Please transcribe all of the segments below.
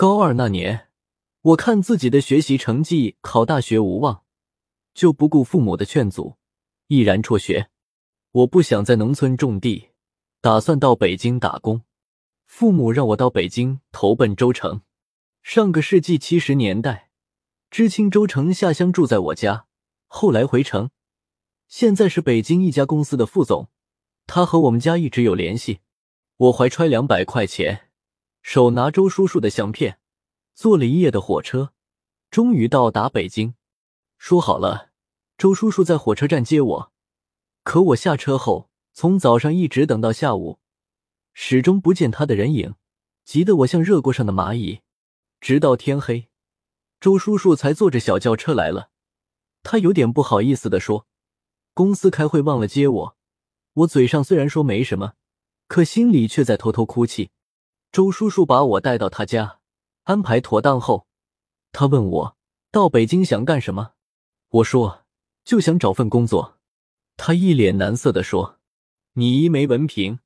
高二那年，我看自己的学习成绩考大学无望，就不顾父母的劝阻，毅然辍学。我不想在农村种地，打算到北京打工。父母让我到北京投奔周成。上个世纪七十年代，知青周成下乡住在我家，后来回城，现在是北京一家公司的副总。他和我们家一直有联系。我怀揣两百块钱，手拿周叔叔的相片，坐了一夜的火车，终于到达北京。说好了，周叔叔在火车站接我。可我下车后，从早上一直等到下午，始终不见他的人影，急得我像热锅上的蚂蚁。直到天黑，周叔叔才坐着小轿车来了。他有点不好意思的说：“公司开会忘了接我。”我嘴上虽然说没什么，可心里却在偷偷哭泣。周叔叔把我带到他家，安排妥当后，他问我到北京想干什么。我说就想找份工作。他一脸难色的说：“你一没文凭，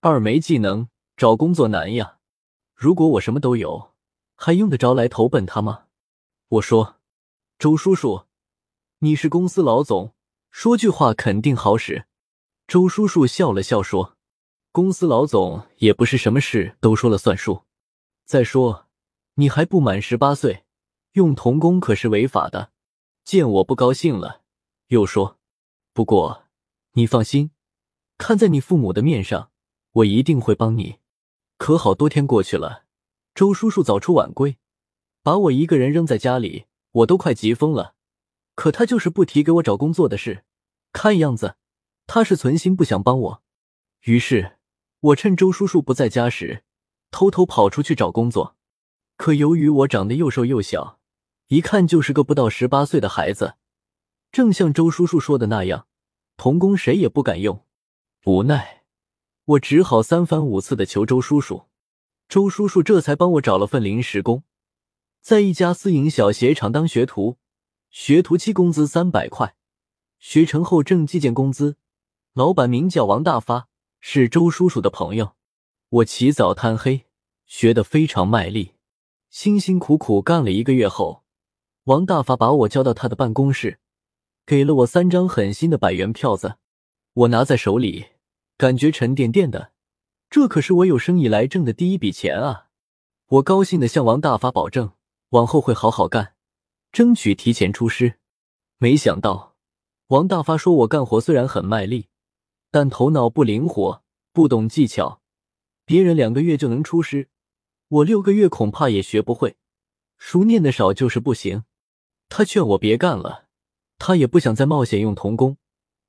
二没技能，找工作难呀。如果我什么都有，还用得着来投奔他吗？”我说：“周叔叔，你是公司老总，说句话肯定好使。”周叔叔笑了笑说：“公司老总也不是什么事都说了算数。再说，你还不满十八岁，用童工可是违法的。”见我不高兴了，又说：“不过你放心，看在你父母的面上，我一定会帮你。”可好多天过去了，周叔叔早出晚归，把我一个人扔在家里，我都快急疯了。可他就是不提给我找工作的事，看样子。他是存心不想帮我，于是我趁周叔叔不在家时，偷偷跑出去找工作。可由于我长得又瘦又小，一看就是个不到十八岁的孩子，正像周叔叔说的那样，童工谁也不敢用。无奈，我只好三番五次的求周叔叔，周叔叔这才帮我找了份临时工，在一家私营小鞋厂当学徒，学徒期工资三百块，学成后挣计件工资。老板名叫王大发，是周叔叔的朋友。我起早贪黑，学得非常卖力，辛辛苦苦干了一个月后，王大发把我叫到他的办公室，给了我三张狠心的百元票子。我拿在手里，感觉沉甸甸的，这可是我有生以来挣的第一笔钱啊！我高兴的向王大发保证，往后会好好干，争取提前出师。没想到，王大发说我干活虽然很卖力。但头脑不灵活，不懂技巧，别人两个月就能出师，我六个月恐怕也学不会。书念的少就是不行。他劝我别干了，他也不想再冒险用童工。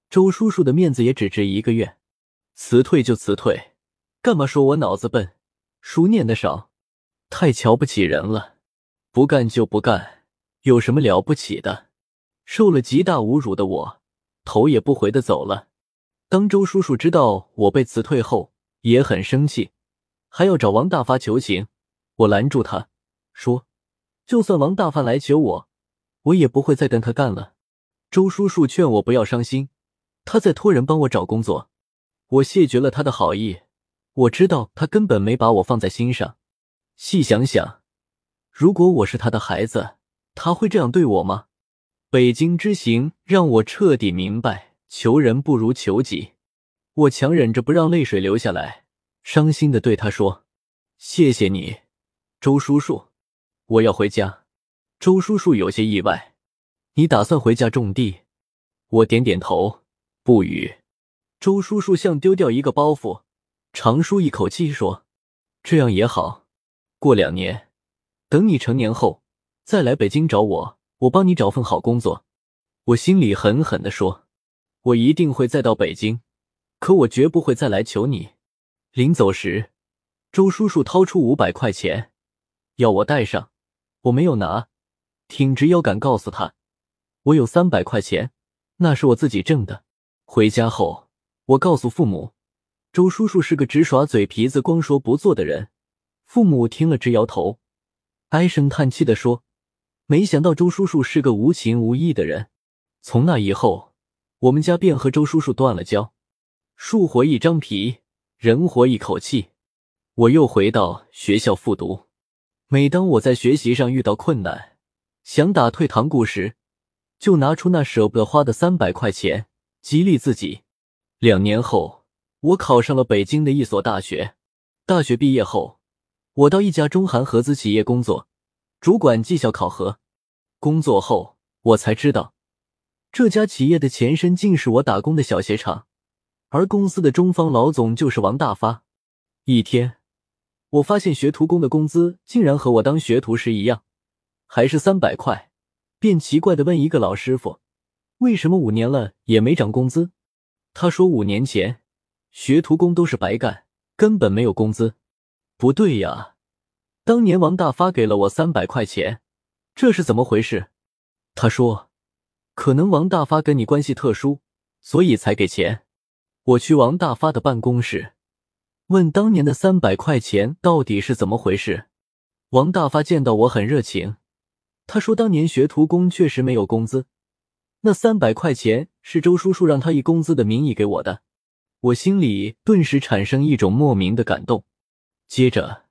周叔叔的面子也只值一个月，辞退就辞退，干嘛说我脑子笨，书念的少，太瞧不起人了。不干就不干，有什么了不起的？受了极大侮辱的我，头也不回的走了。当周叔叔知道我被辞退后，也很生气，还要找王大发求情。我拦住他，说：“就算王大发来求我，我也不会再跟他干了。”周叔叔劝我不要伤心，他在托人帮我找工作。我谢绝了他的好意。我知道他根本没把我放在心上。细想想，如果我是他的孩子，他会这样对我吗？北京之行让我彻底明白。求人不如求己，我强忍着不让泪水流下来，伤心的对他说：“谢谢你，周叔叔，我要回家。”周叔叔有些意外：“你打算回家种地？”我点点头，不语。周叔叔像丢掉一个包袱，长舒一口气说：“这样也好，过两年，等你成年后再来北京找我，我帮你找份好工作。”我心里狠狠的说。我一定会再到北京，可我绝不会再来求你。临走时，周叔叔掏出五百块钱，要我带上。我没有拿，挺直腰杆告诉他，我有三百块钱，那是我自己挣的。回家后，我告诉父母，周叔叔是个只耍嘴皮子、光说不做的人。父母听了直摇头，唉声叹气的说：“没想到周叔叔是个无情无义的人。”从那以后。我们家便和周叔叔断了交，树活一张皮，人活一口气。我又回到学校复读，每当我在学习上遇到困难，想打退堂鼓时，就拿出那舍不得花的三百块钱激励自己。两年后，我考上了北京的一所大学。大学毕业后，我到一家中韩合资企业工作，主管绩效考核。工作后，我才知道，这家企业的前身竟是我打工的小鞋厂，而公司的中方老总就是王大发。一天，我发现学徒工的工资竟然和我当学徒时一样，还是三百块，便奇怪的问一个老师傅：“为什么五年了也没涨工资？”他说：“五年前，学徒工都是白干，根本没有工资。”不对呀，当年王大发给了我三百块钱，这是怎么回事？他说：“可能王大发跟你关系特殊，所以才给钱。”我去王大发的办公室，问当年的三百块钱到底是怎么回事。王大发见到我很热情，他说：“当年学徒工确实没有工资。”那三百块钱是周叔叔让他以工资的名义给我的，我心里顿时产生一种莫名的感动。接着，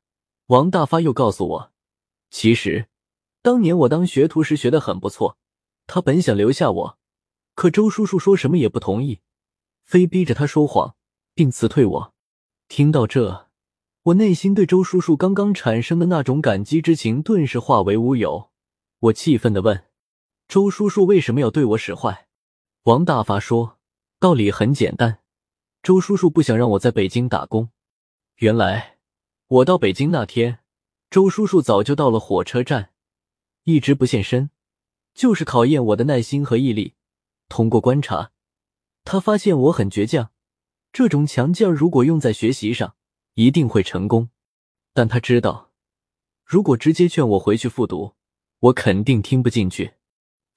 王大发又告诉我，其实当年我当学徒时学的很不错，他本想留下我，可周叔叔说什么也不同意，非逼着他说谎并辞退我。听到这，我内心对周叔叔刚刚产生的那种感激之情顿时化为乌有。我气愤的问。周叔叔为什么要对我使坏？王大发说：“道理很简单，周叔叔不想让我在北京打工。原来我到北京那天，周叔叔早就到了火车站，一直不现身，就是考验我的耐心和毅力。通过观察，他发现我很倔强，这种强劲儿如果用在学习上，一定会成功。但他知道，如果直接劝我回去复读，我肯定听不进去。”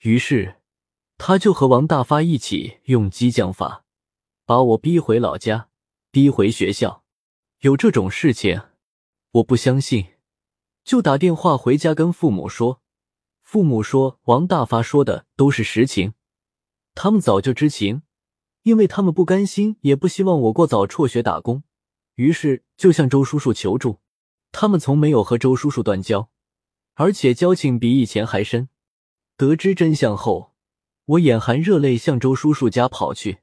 于是，他就和王大发一起用激将法，把我逼回老家，逼回学校。有这种事情，我不相信，就打电话回家跟父母说。父母说王大发说的都是实情，他们早就知情，因为他们不甘心，也不希望我过早辍学打工，于是就向周叔叔求助。他们从没有和周叔叔断交，而且交情比以前还深。得知真相后，我眼含热泪向周叔叔家跑去。